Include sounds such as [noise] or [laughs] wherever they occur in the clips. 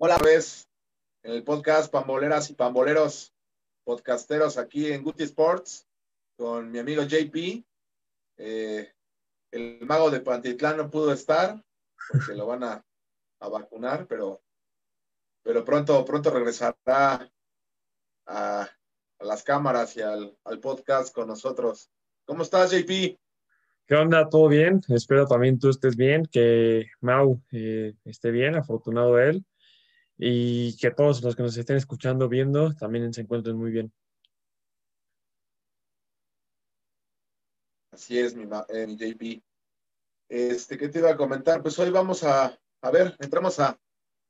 Hola, vez en el podcast Pamboleras y Pamboleros, podcasteros aquí en Guti Sports, con mi amigo JP. Eh, el mago de Pantitlán no pudo estar, porque lo van a, vacunar, pero, pero pronto, pronto regresará a, las cámaras y al, podcast con nosotros. ¿Cómo estás, JP? ¿Qué onda? ¿Todo bien? Espero también tú estés bien, que Mau eh, esté bien, afortunado él y que todos los que nos estén escuchando, viendo, también se encuentren muy bien. Así es, mi, eh, JP. Este, ¿qué te iba a comentar? Pues hoy vamos a, a ver, entramos a,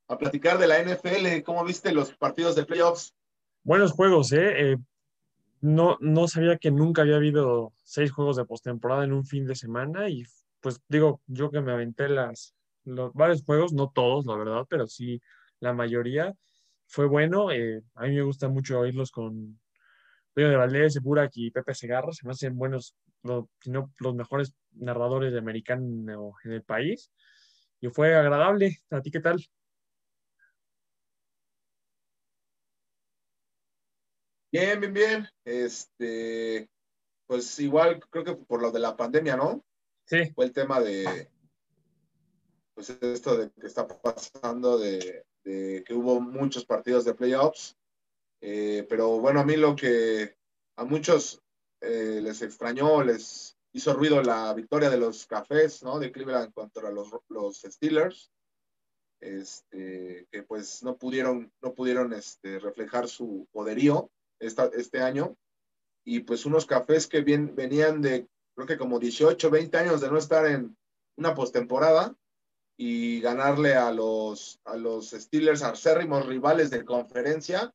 a, platicar de la NFL. ¿Cómo viste los partidos de playoffs? Buenos juegos, ¿eh? eh no, no sabía que nunca había habido seis juegos de postemporada en un fin de semana y pues digo, yo que me aventé las, los varios juegos, no todos, la verdad, pero sí la mayoría. Fue bueno. Eh, a mí me gusta mucho oírlos con Pedro de Valdés, Burak y Pepe Segarra. Se me hacen buenos, si no los mejores narradores de americano en el país. Y fue agradable. ¿A ti qué tal? Bien, bien, bien. Este, pues igual creo que por lo de la pandemia, ¿no? Sí. Fue el tema de, pues esto de que está pasando de, que hubo muchos partidos de playoffs. Eh, pero bueno, a mí lo que a muchos eh, les extrañó, les hizo ruido la victoria de los Cafés, ¿no? De Cleveland contra los, los Steelers. Este, que pues no pudieron, no pudieron este, reflejar su poderío esta, este año. Y pues unos cafés que bien, venían de, creo que como 18, 20 años de no estar en una postemporada, y ganarle a los, a los Steelers, acérrimos rivales de conferencia,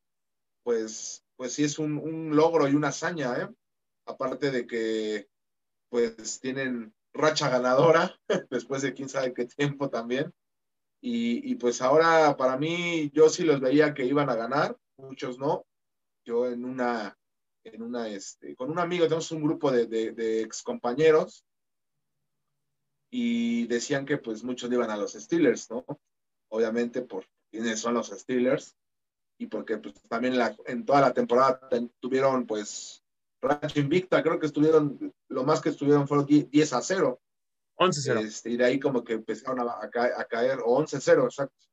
pues, pues sí es un, un logro y una hazaña, ¿eh? Aparte de que pues tienen racha ganadora [laughs] después de quién sabe qué tiempo también. Y, y, pues ahora para mí yo sí los veía que iban a ganar, muchos no. Yo en una, en una, este, con un amigo tenemos un grupo de, de, de ex compañeros y decían que pues muchos iban a los Steelers, ¿no? Obviamente por quiénes son los Steelers y porque pues también la, en toda la temporada tuvieron pues racha invicta, creo que estuvieron, lo más que estuvieron fueron 10 a 0. 11 0. Este, y de ahí como que empezaron a, a, caer, o 11 0, exacto.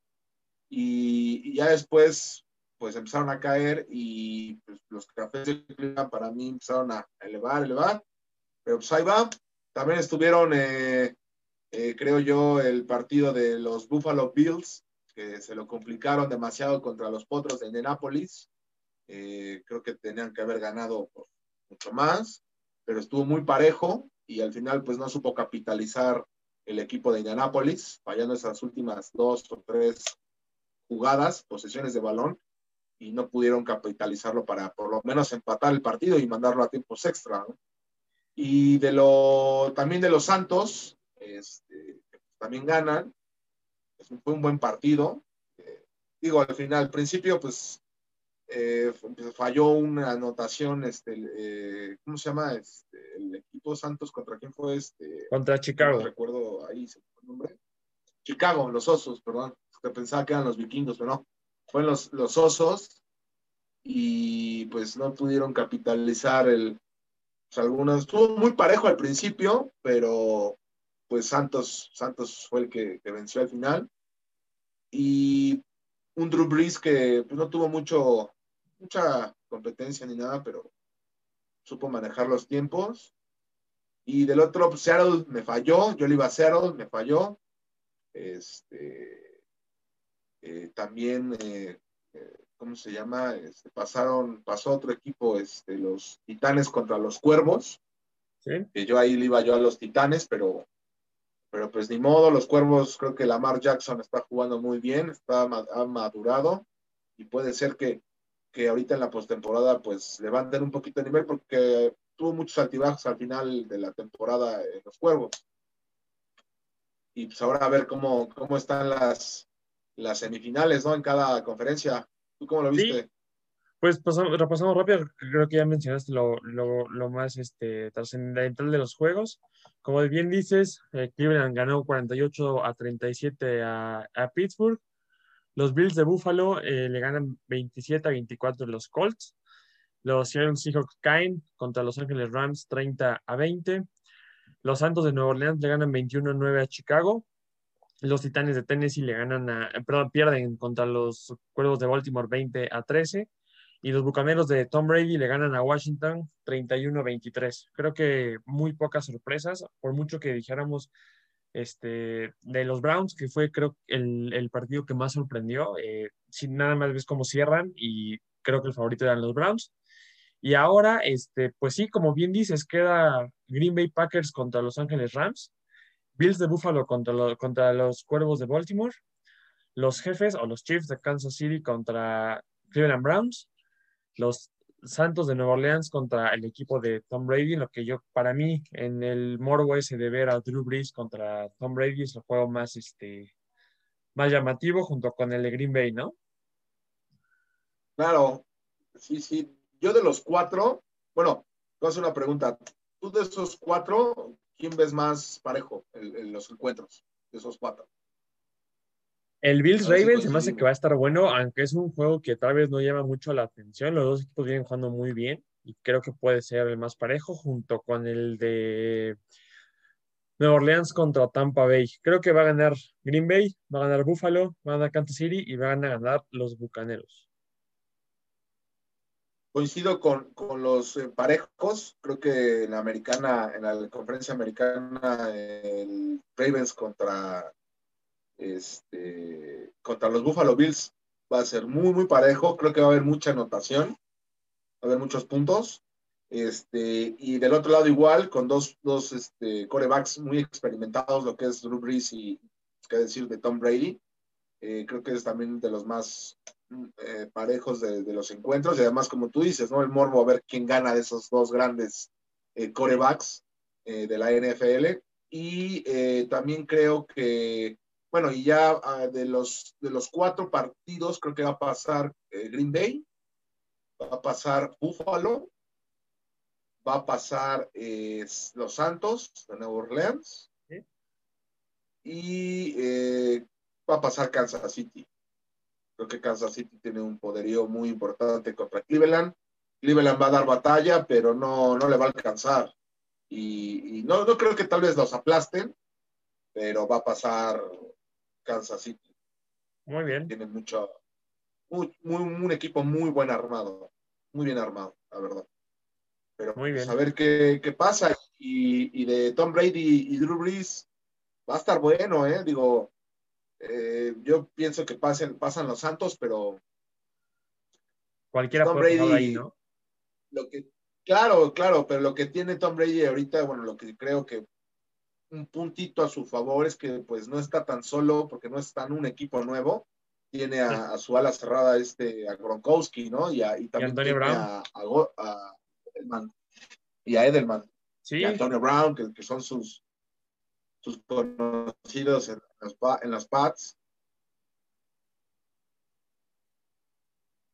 Y, y, ya después pues empezaron a caer y pues, los cafés de para mí empezaron a elevar, elevar, pero pues ahí va. También estuvieron eh, eh, creo yo, el partido de los Buffalo Bills, que se lo complicaron demasiado contra los Potros de Indianapolis. Eh, creo que tenían que haber ganado mucho más, pero estuvo muy parejo y al final pues no supo capitalizar el equipo de Indianapolis, fallando esas últimas dos o tres jugadas, posesiones de balón, y no pudieron capitalizarlo para por lo menos empatar el partido y mandarlo a tiempos extra. Y de lo, también de los Santos, este, también ganan. Fue un buen partido. Eh, digo, al final, al principio, pues eh, falló una anotación, este, eh, ¿cómo se llama? Este, el equipo Santos, ¿contra quién fue? Este, contra Chicago. No recuerdo ahí el nombre. Chicago, los Osos, perdón. Pensaba que eran los vikingos, pero no. Fueron los, los Osos y pues no pudieron capitalizar el, pues, algunos, estuvo muy parejo al principio, pero pues Santos, Santos fue el que, venció al final. Y un Drew Brees que pues, no tuvo mucho, mucha competencia ni nada, pero supo manejar los tiempos. Y del otro, pues, Seattle me falló, yo le iba a Seattle, me falló. Este, eh, también, eh, eh, ¿cómo se llama? Este, pasaron, pasó otro equipo, este, los Titanes contra los Cuervos. Que yo ahí le iba yo a los Titanes, pero pero pues ni modo, los cuervos, creo que Lamar Jackson está jugando muy bien, está ha madurado y puede ser que, que ahorita en la postemporada pues levanten un poquito de nivel porque tuvo muchos altibajos al final de la temporada en los cuervos. Y pues ahora a ver cómo, cómo están las, las semifinales, ¿no? En cada conferencia. ¿Tú cómo lo viste? Pues pasamos, repasamos rápido, creo que ya mencionaste lo, lo, lo más este, trascendental de los juegos. Como bien dices, eh, Cleveland ganó 48 a 37 a, a, Pittsburgh. Los Bills de Buffalo eh, le ganan 27 a 24 los Colts. Los Seattle Seahawks caen contra Los Ángeles Rams 30 a 20. Los Santos de Nueva Orleans le ganan 21 a 9 a Chicago. Los Titanes de Tennessee le ganan a, perdón, pierden contra los Cuervos de Baltimore 20 a 13. Y los Bucaneros de Tom Brady le ganan a Washington 31 a 23. Creo que muy pocas sorpresas, por mucho que dijéramos este, de los Browns, que fue creo el, el partido que más sorprendió. Eh, sin nada más ves cómo cierran y creo que el favorito eran los Browns. Y ahora, este, pues sí, como bien dices, queda Green Bay Packers contra Los Ángeles Rams, Bills de Buffalo contra, contra los Cuervos de Baltimore, los Jefes o los Chiefs de Kansas City contra Cleveland Browns, los Santos de Nueva Orleans contra el equipo de Tom Brady, lo que yo, para mí, en el morbo ese de ver a Drew Brees contra Tom Brady es el juego más, este, más llamativo junto con el de Green Bay, ¿no? Claro, sí, sí. Yo de los cuatro, bueno, a hacer una pregunta. Tú de esos cuatro, ¿quién ves más parejo en los encuentros? De esos cuatro. El Bills Ravens se me hace que va a estar bueno, aunque es un juego que tal vez no llama mucho la atención. Los dos equipos vienen jugando muy bien y creo que puede ser el más parejo junto con el de Nueva Orleans contra Tampa Bay. Creo que va a ganar Green Bay, va a ganar Buffalo, va a ganar Kansas City y van a ganar los Bucaneros. Coincido con, los eh, parejos. Creo que en la americana, en la conferencia americana, el Ravens contra este, contra los Buffalo Bills va a ser muy, muy parejo. Creo que va a haber mucha anotación, va a haber muchos puntos. Este, y del otro lado igual, con dos, dos este, corebacks muy experimentados, lo que es Drew Brees y, qué decir, de Tom Brady. Eh, creo que es también de los más eh, parejos de, los encuentros. Y además, como tú dices, ¿no? El morbo a ver quién gana de esos dos grandes eh, corebacks de la NFL. Y también creo que bueno, y ya ah, de, los, de los cuatro partidos, creo que va a pasar eh, Green Bay, va a pasar Buffalo, va a pasar eh, Los Santos de Nueva Orleans y eh, va a pasar Kansas City. Creo que Kansas City tiene un poderío muy importante contra Cleveland. Cleveland va a dar batalla, pero no, no le va a alcanzar. Y, no, no creo que tal vez los aplasten, pero va a pasar Kansas City. Muy bien. Tiene mucho, muy, un equipo muy buen armado, muy bien armado, la verdad. Pero muy bien. a ver qué, pasa. Y, de Tom Brady y Drew Brees va a estar bueno, ¿eh? Digo, eh, yo pienso que pasen, pasan los Santos, pero cualquiera Tom puede Brady, ahí, ¿no? Lo que, claro, claro, pero lo que tiene Tom Brady ahorita, bueno, lo que creo que un puntito a su favor es que pues no está tan solo porque no está en un equipo nuevo. Tiene a, su ala cerrada este, a Gronkowski, ¿no? Y, a, y también a, a, Edelman. Y a Edelman. Sí. Y a Antonio Brown, que, que son sus, sus conocidos en las, en las Pats.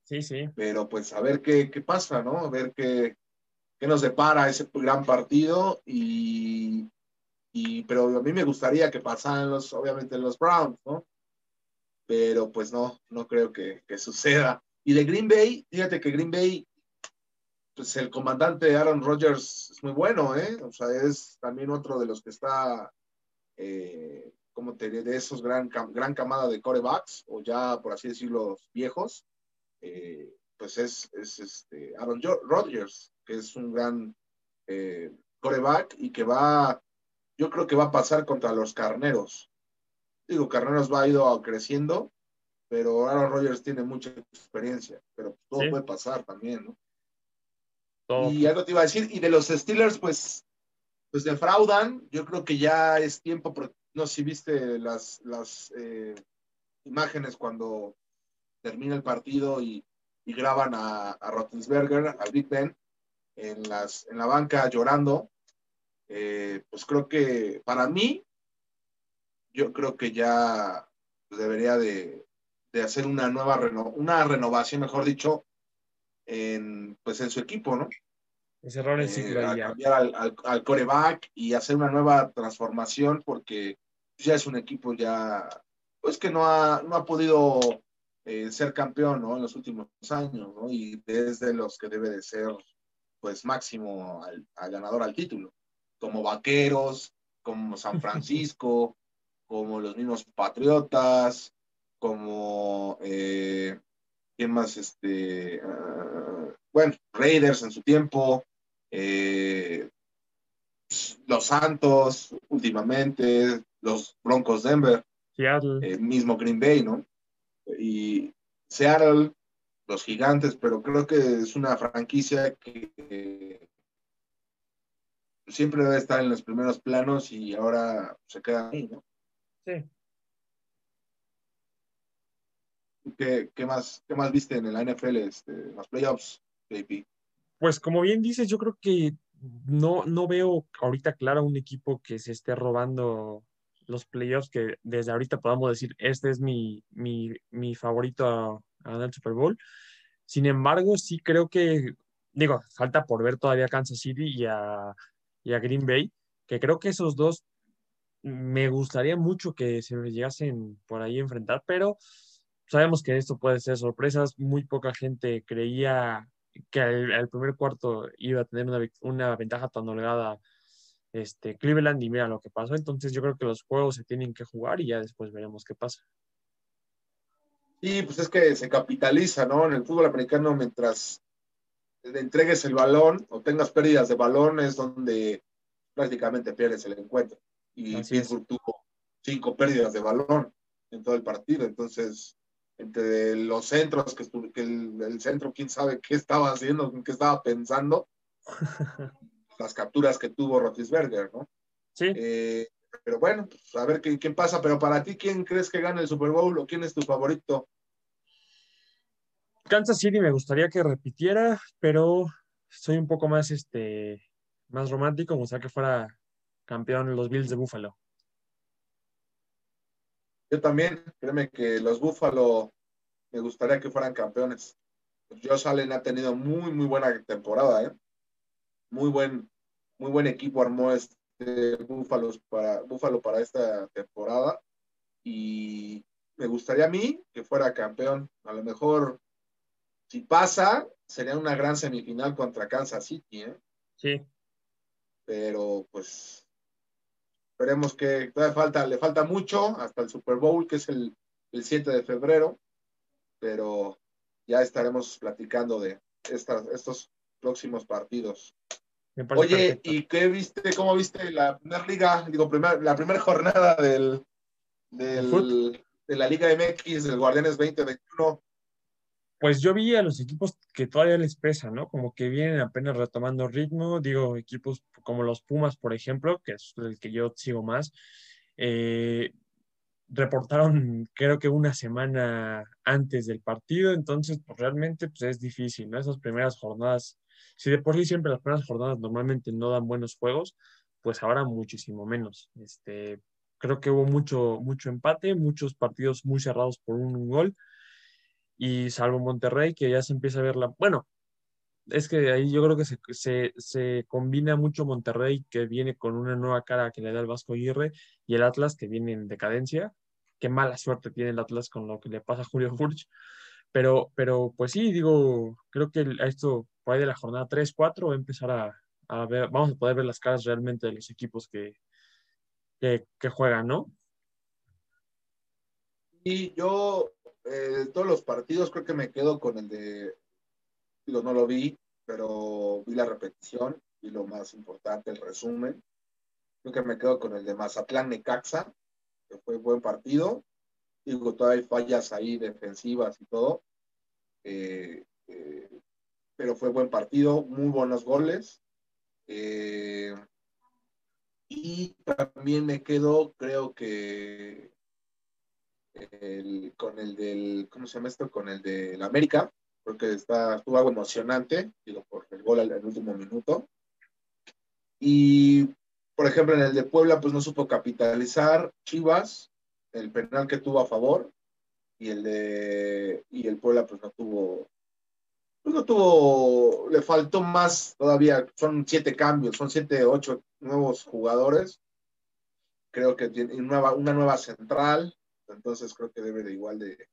Sí, sí. Pero pues a ver qué, qué pasa, ¿no? A ver qué, qué nos depara ese gran partido y pero a mí me gustaría que pasaran los, obviamente, los Browns, ¿no? Pero pues no, no creo que, suceda. Y de Green Bay, fíjate que Green Bay, pues el comandante Aaron Rodgers es muy bueno, ¿eh? O sea, es también otro de los que está, eh, como te de esos gran, gran camada de corebacks, o ya, por así decirlo, viejos. Eh, pues es, es este Aaron Rodgers, que es un gran eh, coreback y que va yo creo que va a pasar contra los carneros. Digo, carneros va a ido creciendo, pero Aaron Rodgers tiene mucha experiencia, pero todo puede pasar también, ¿no? Y algo te iba a decir, y de los Steelers, pues, pues defraudan. Yo creo que ya es tiempo, no sé si viste las, las eh, imágenes cuando termina el partido y, graban a, a Roethlisberger, a Big Ben, en, las, en la banca llorando eh, pues creo que para mí, yo creo que ya debería de, hacer una nueva una renovación, mejor dicho, en, pues en su equipo, ¿no? cerrar el ciclo eh, cambiar al, al, coreback y hacer una nueva transformación porque ya es un equipo ya, pues que no ha, no ha podido eh, ser campeón, ¿no? En los últimos años, ¿no? Y desde los que debe de ser, pues, máximo al, ganador al título, como Vaqueros, como San Francisco, [laughs] como los mismos Patriotas, como, eh, ¿quién más? Este, ah, bueno, Raiders en su tiempo, eh, los Santos últimamente, los Broncos Denver, el mismo Green Bay, ¿no? Y Seattle, los Gigantes, pero creo que es una franquicia que siempre debe estar en los primeros planos y ahora se queda ahí, ¿no? Sí. ¿Qué, qué más, ¿Qué más viste en la NFL, este, los playoffs, JP? Pues como bien dices, yo creo que no, no veo ahorita claro un equipo que se esté robando los playoffs, que desde ahorita podamos decir, este es mi, mi, mi favorito a, ganar el Super Bowl. Sin embargo, sí creo que, digo, falta por ver todavía a Kansas City y a, y a Green Bay, que creo que esos dos me gustaría mucho que se llegasen por ahí a enfrentar, pero sabemos que esto puede ser sorpresas. Muy poca gente creía que el, primer cuarto iba a tener una, una, ventaja tan holgada este, Cleveland y mira lo que pasó. Entonces yo creo que los juegos se tienen que jugar y ya después veremos qué pasa. Sí, pues es que se capitaliza, ¿no? En el fútbol americano, mientras le entregues el balón o tengas pérdidas de balón, es donde prácticamente pierdes el encuentro. Y Pittsburgh tuvo cinco pérdidas de balón en todo el partido. Entonces, entre los centros, que, que el, centro, quién sabe qué estaba haciendo, qué estaba pensando, [laughs] las capturas que tuvo Rotisberger, ¿no? Sí. Eh, pero bueno, pues, a ver quién, quién, pasa. Pero para ti, ¿quién crees que gane el Super Bowl o quién es tu favorito? Kansas City me gustaría que repitiera, pero soy un poco más, este, más romántico, me gustaría que fuera campeón los Bills de Buffalo. Yo también, créeme que los Buffalo me gustaría que fueran campeones. Josh Allen ha tenido muy, muy buena temporada, ¿eh? Muy buen, muy buen equipo armó este Buffalo para, Buffalo para esta temporada. Y me gustaría a mí que fuera campeón. A lo mejor, si pasa, sería una gran semifinal contra Kansas City, ¿eh? Sí. Pero pues Esperemos que todavía falta, le falta mucho hasta el Super Bowl, que es el, el 7 de febrero, pero ya estaremos platicando de estas, estos próximos partidos. Oye, ¿y qué viste, cómo viste la primera liga, digo, primer, la primera jornada del, del, de la Liga MX del Guardianes 2021? Pues yo vi a los equipos que todavía les pesa, ¿no? Como que vienen apenas retomando ritmo, digo, equipos como los Pumas, por ejemplo, que es el que yo sigo más, eh, reportaron creo que una semana antes del partido, entonces pues realmente pues es difícil, ¿no? Esas primeras jornadas, si de por sí siempre las primeras jornadas normalmente no dan buenos juegos, pues ahora muchísimo menos. Este, creo que hubo mucho, mucho empate, muchos partidos muy cerrados por un gol y salvo Monterrey, que ya se empieza a ver la... Bueno, es que ahí yo creo que se, se, se, combina mucho Monterrey, que viene con una nueva cara que le da el Vasco Aguirre, y el Atlas, que viene en decadencia. Qué mala suerte tiene el Atlas con lo que le pasa a Julio Furch. Pero, pero pues sí, digo, creo que esto por ahí de la jornada 3, 4 va a empezar a, a ver, vamos a poder ver las caras realmente de los equipos que, que, que juegan, ¿no? Y yo eh, todos los partidos creo que me quedo con el de, digo, no lo vi, pero vi la repetición y lo más importante, el resumen. Creo que me quedo con el de Mazatlán Necaxa, que fue buen partido. Digo, todavía hay fallas ahí defensivas y todo. Eh, eh, pero fue buen partido, muy buenos goles. y también me quedo, creo que con el del, ¿cómo se llama esto? Con el del América, porque está, estuvo algo emocionante, digo, por el gol al, último minuto. Y, por ejemplo, en el de Puebla, pues no supo capitalizar Chivas, el penal que tuvo a favor, y el de, y el Puebla, pues no tuvo, pues no tuvo, le faltó más todavía, son siete cambios, son siete, ocho nuevos jugadores. Creo que tiene una, una nueva central, entonces creo que debe de igual de,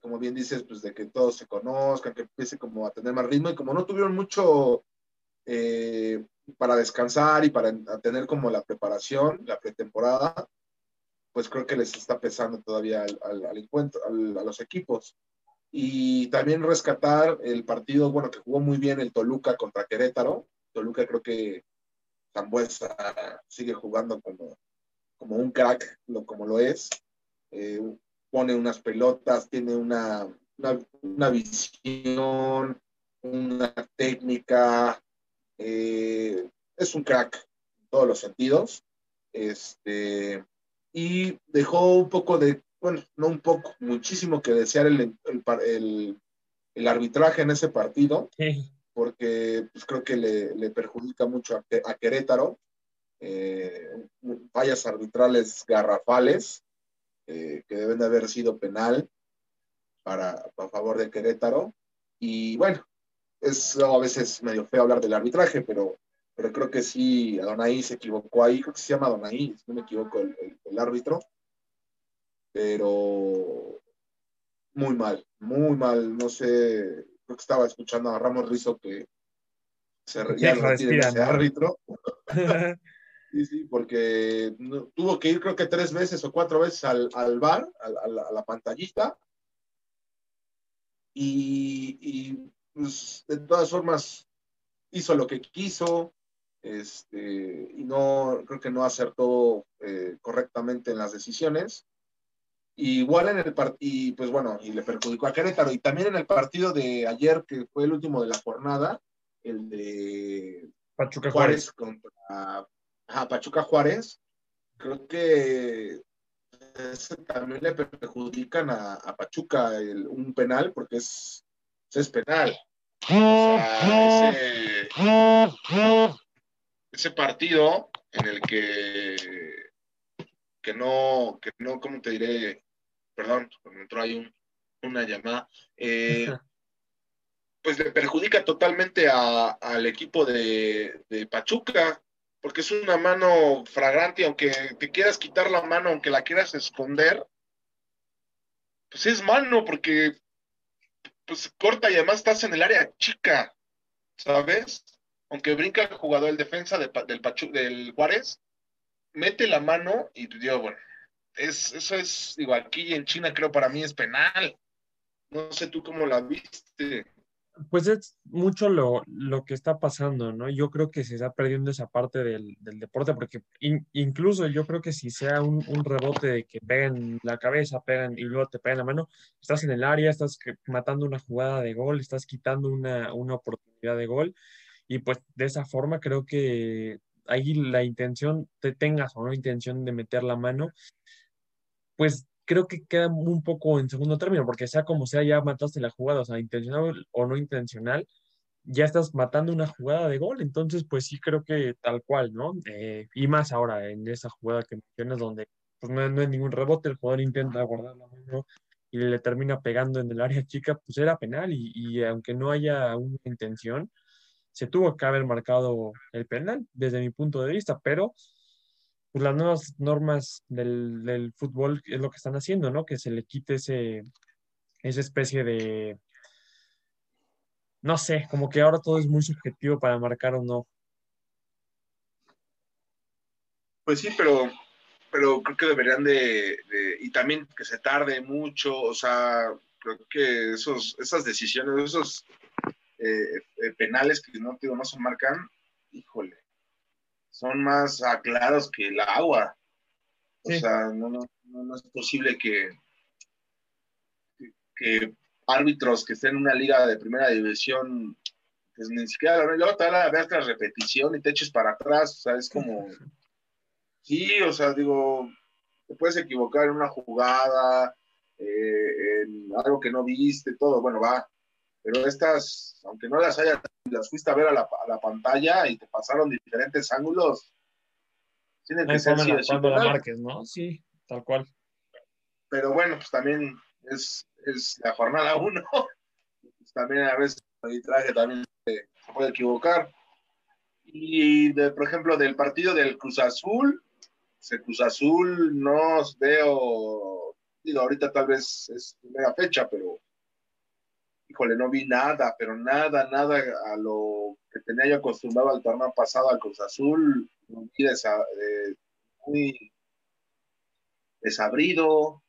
como bien dices, pues de que todos se conozcan, que empiece como a tener más ritmo y como no tuvieron mucho eh, para descansar y para tener como la preparación, la pretemporada, pues creo que les está pesando todavía al, encuentro, a los equipos. Y también rescatar el partido, bueno, que jugó muy bien el Toluca contra Querétaro. Toluca creo que Zambuesa sigue jugando como, como un crack, lo, como lo es. Eh, pone unas pelotas, tiene una, una, visión, una técnica, eh, es un crack en todos los sentidos. Este, y dejó un poco de, bueno, no un poco, muchísimo que desear el, el, el, arbitraje en ese partido, porque pues, creo que le, le perjudica mucho a, a Querétaro. Eh, fallas arbitrales garrafales eh, que deben de haber sido penal para, a favor de Querétaro. Y bueno, es a veces medio feo hablar del arbitraje, pero, pero creo que sí, Adonai se equivocó ahí, creo que se llama Adonai, si no me equivoco, el, el, árbitro. Pero muy mal, muy mal, no sé, creo que estaba escuchando a Ramos Rizo que se ya ese árbitro. [laughs] Sí, sí, porque tuvo que ir creo que tres veces o cuatro veces al, al bar, a, la, pantallita. Y, pues, de todas formas hizo lo que quiso, este, y no, creo que no acertó eh, correctamente en las decisiones. igual en el partido, pues bueno, y le perjudicó a Querétaro. Y también en el partido de ayer, que fue el último de la jornada, el de Pachuca Juárez, contra a Pachuca Juárez, creo que también le perjudican a, Pachuca un penal porque es, es penal. ese, partido en el que, que no, que no, ¿cómo te diré? Perdón, cuando entró ahí una llamada. Eh, pues le perjudica totalmente al equipo de, de Pachuca porque es una mano fragrante aunque te quieras quitar la mano, aunque la quieras esconder, pues es mano porque pues corta y además estás en el área chica, ¿sabes? Aunque brinca el jugador, el defensa del, del Juárez, mete la mano y digo, bueno, es, eso es, digo, aquí en China creo para mí es penal. No sé tú cómo la viste. Pues es mucho lo, que está pasando, ¿no? Yo creo que se está perdiendo esa parte del, deporte, porque incluso yo creo que si sea un, rebote de que pegan la cabeza, pegan y luego te pegan la mano, estás en el área, estás matando una jugada de gol, estás quitando una, una oportunidad de gol, y pues de esa forma creo que ahí la intención, te tengas o no intención de meter la mano, pues creo que queda un poco en segundo término, porque sea como sea, ya mataste la jugada, o sea, intencional o no intencional, ya estás matando una jugada de gol, entonces pues sí creo que tal cual, ¿no? Eh, y más ahora en esa jugada que mencionas donde pues no, no hay ningún rebote, el jugador intenta guardar la mano y le termina pegando en el área chica, pues era penal y, y aunque no haya una intención, se tuvo que haber marcado el penal desde mi punto de vista, pero pues, las nuevas normas del, fútbol es lo que están haciendo, ¿no? Que se le quite ese, esa especie de, no sé, como que ahora todo es muy subjetivo para marcar o no. Pues sí, pero, pero creo que deberían de, y también que se tarde mucho, o sea, creo que esos, esas decisiones, esos eh, eh, penales que no, no se marcan, híjole, son más aclarados que el agua. O sea, no, no, es posible que, que, árbitros que estén en una liga de primera división, pues ni siquiera, luego te a ver la repetición y te eches para atrás, o sea, es como, sí, o sea, digo, te puedes equivocar en una jugada, eh, en algo que no viste, todo, bueno, va, pero estas, aunque no las hayas, las fuiste a ver a la, pantalla y te pasaron diferentes ángulos, tienen que ser sí, la marques, ¿no? Sí, tal cual. Pero bueno, pues también es, es la jornada uno. Pues también a veces el traje también se, puede equivocar. Y, de, por ejemplo, del partido del Cruz Azul, el Cruz Azul no veo digo, ahorita tal vez es primera fecha, pero híjole, no vi nada, pero nada, nada a lo que tenía yo acostumbrado al torneo pasado al Cruz Azul, muy, muy desabrido,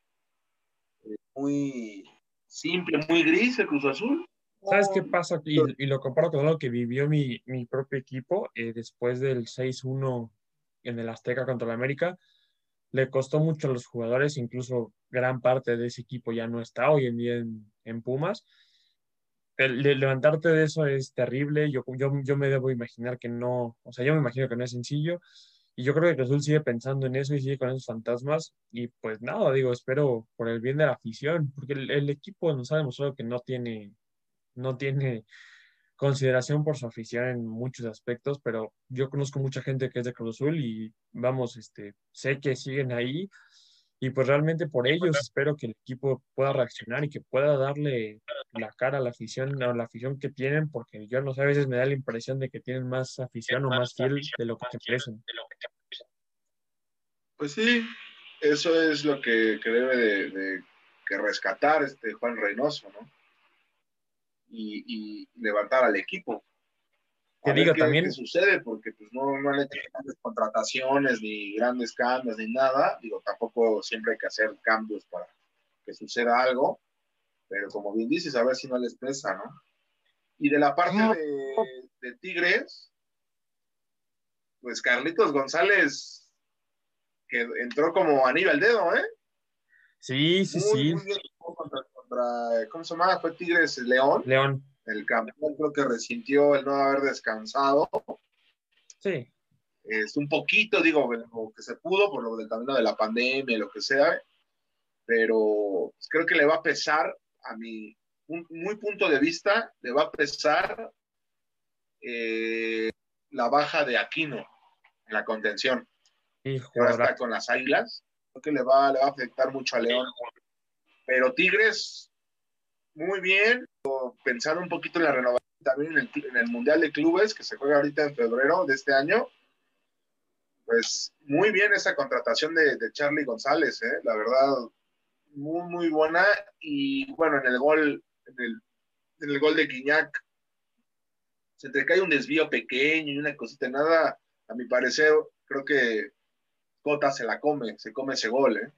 eh, muy simple, muy gris el Cruz Azul. ¿Sabes qué pasa? Y, y, lo comparo con lo que vivió mi, mi propio equipo eh, después del 6-1 en el Azteca contra el América. Le costó mucho a los jugadores, incluso gran parte de ese equipo ya no está hoy en día en, en Pumas. Levantarte de eso es terrible. Yo, yo, yo me debo imaginar que no, o sea, yo me imagino que no es sencillo. Y yo creo que Azul sigue pensando en eso y sigue con esos fantasmas. Y pues nada, digo, espero por el bien de la afición, porque el, equipo nos ha demostrado que no tiene no tiene consideración por su afición en muchos aspectos, pero yo conozco mucha gente que es de Cruz y vamos, este, sé que siguen ahí y pues realmente por ellos espero que el equipo pueda reaccionar y que pueda darle la cara a la afición, a la afición que tienen, porque yo no sé, a veces me da la impresión de que tienen más afición o más fiel de lo que se merecen. Pues sí, eso es lo que, que debe de, de que rescatar este Juan Reynoso, ¿no? y, levantar al equipo. Que diga también. ¿Qué sucede? Porque pues, no, no han hecho grandes contrataciones, ni grandes cambios, ni nada. Digo, tampoco siempre hay que hacer cambios para que suceda algo. Pero como bien dices, a ver si no les pesa, ¿no? Y de la parte de, de Tigres, pues Carlitos González, que entró como anillo al dedo, ¿eh? Sí, sí, sí. Muy bien, contra, contra, ¿cómo se llama? Fue Tigres León. León. El campeón creo que resintió el no haber descansado. Sí. Es un poquito, digo, lo que se pudo por lo del camino de la pandemia, lo que sea, pero creo que le va a pesar, a mi un, muy punto de vista, le va a pesar eh, la baja de Aquino en la contención. Hijo, Ahora está con las águilas. Creo que le va, le va a afectar mucho a León. Pero Tigres, muy bien, pensando un poquito en la renovación también en el, Mundial de Clubes que se juega ahorita en febrero de este año. Pues muy bien esa contratación de, de Charlie González, ¿eh? la verdad, muy, muy buena. Y bueno, en el gol, en el, en el gol de Guiñac, se te cae un desvío pequeño y una cosita, nada, a mi parecer, creo que Cota se la come, se come ese gol, ¿eh?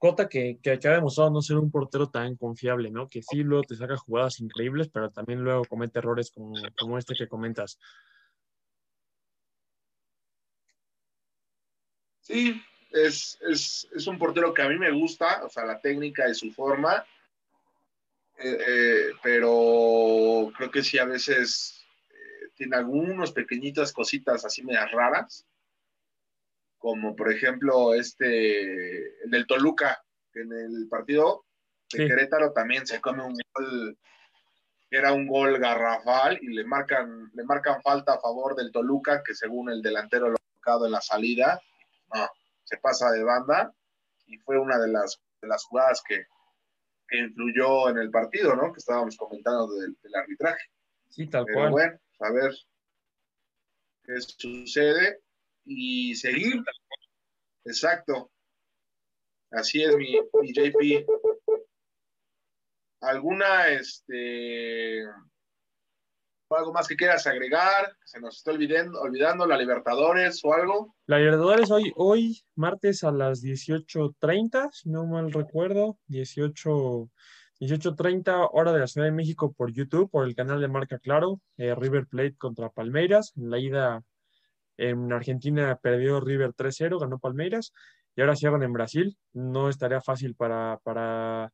Cota que, que, demostrado no ser un portero tan confiable, ¿no? Que sí, luego te saca jugadas increíbles, pero también luego comete errores como, como este que comentas. Sí, es, es, es, un portero que a mí me gusta, o sea, la técnica y su forma, eh, eh, pero creo que sí a veces eh, tiene algunas pequeñitas cositas así medias raras como por ejemplo este, el del Toluca, que en el partido de sí. Querétaro también se come un gol, era un gol garrafal y le marcan, le marcan falta a favor del Toluca, que según el delantero lo ha tocado en la salida, no, se pasa de banda y fue una de las, de las jugadas que, que influyó en el partido, ¿no? Que estábamos comentando del, del arbitraje. Sí, tal Pero cual. bueno, a ver qué sucede y seguir. Exacto. Así es mi, mi JP. ¿Alguna, este, algo más que quieras agregar? Se nos está olvidando, olvidando la Libertadores o algo. La Libertadores hoy, hoy martes a las 18.30, si no mal recuerdo, 18... 18.30 hora de la Ciudad de México por YouTube, por el canal de Marca Claro, eh, River Plate contra Palmeiras. En la ida en Argentina perdió River 3-0, ganó Palmeiras y ahora cierran en Brasil. No estaría fácil para, para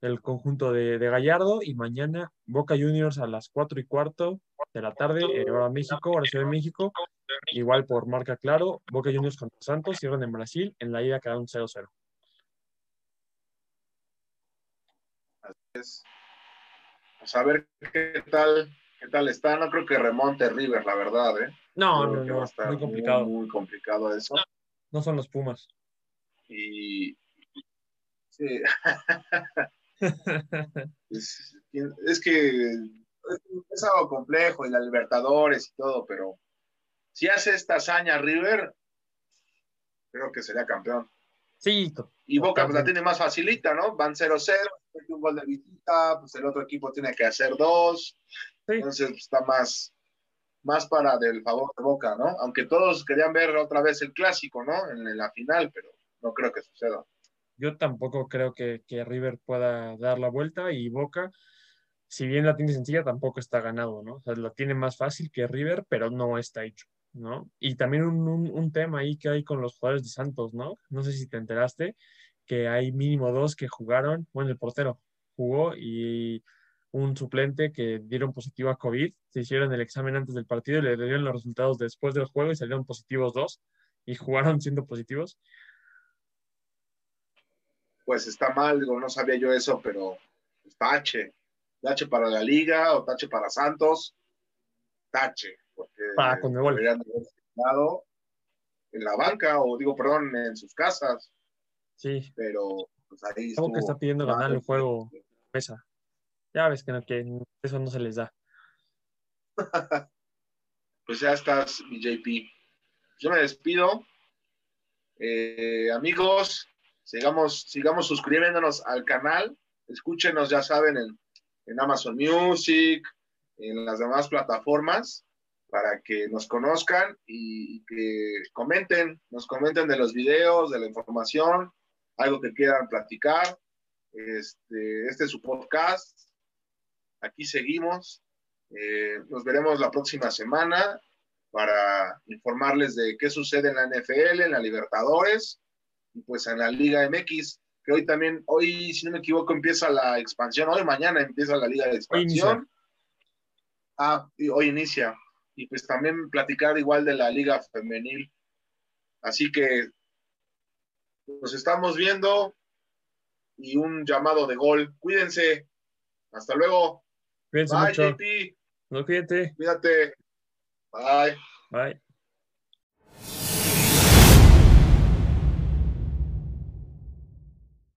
el conjunto de, de, Gallardo y mañana Boca Juniors a las 4 y cuarto de la tarde, eh, hora México, hora Ciudad de México, igual por marca claro, Boca Juniors contra Santos, cierran en Brasil, en la ida quedaron 0-0. Así es. Pues a ver qué tal, qué tal está. No creo que remonte River, la verdad, ¿eh? No, no, no, muy complicado. Muy, muy, complicado eso. No son los Pumas. Y sí. [laughs] es, es, que es algo complejo y la Libertadores y todo, pero si hace esta hazaña River, creo que sería campeón. Sí. Y Boca pues, la tiene más facilita, ¿no? Van 0-0, un gol de visita, pues el otro equipo tiene que hacer dos. Entonces pues, está más, más para del favor de Boca, ¿no? Aunque todos querían ver otra vez el clásico, ¿no? En, la final, pero no creo que suceda. Yo tampoco creo que, que River pueda dar la vuelta y Boca si bien la tiene sencilla, tampoco está ganado, ¿no? O sea, la tiene más fácil que River, pero no está hecho, ¿no? Y también un, tema ahí que hay con los jugadores de Santos, ¿no? No sé si te enteraste que hay mínimo dos que jugaron, bueno, el portero jugó y un suplente que dieron positivo a COVID, se hicieron el examen antes del partido y le dieron los resultados después del juego y salieron positivos dos y [laughs] jugaron siendo positivos. Pues está mal, digo, no sabía yo eso, pero H tache para la liga o tache para Santos, tache, porque para deberían haber en la banca o digo, perdón, en sus casas. Sí. Pero pues ahí Como que está pidiendo ganar el juego mesa. Ya ves que, no, que eso no se les da. [laughs] pues ya estás, mi JP. Yo me despido. Eh, amigos, sigamos, sigamos suscribiéndonos al canal. Escúchenos, ya saben, en en Amazon Music, en las demás plataformas, para que nos conozcan y, que comenten, nos comenten de los videos, de la información, algo que quieran platicar. Este, este es su podcast. Aquí seguimos. Eh, nos veremos la próxima semana para informarles de qué sucede en la NFL, en la Libertadores y pues en la Liga MX que hoy también, hoy, si no me equivoco, empieza la expansión, hoy mañana empieza la liga de expansión. Ah, y hoy inicia. Y pues también platicar igual de la liga femenil. Así que nos estamos viendo y un llamado de gol. Cuídense. Hasta luego. Cuídense Bye, mucho. JP. No, cuídate. Cuídate. Bye. Bye.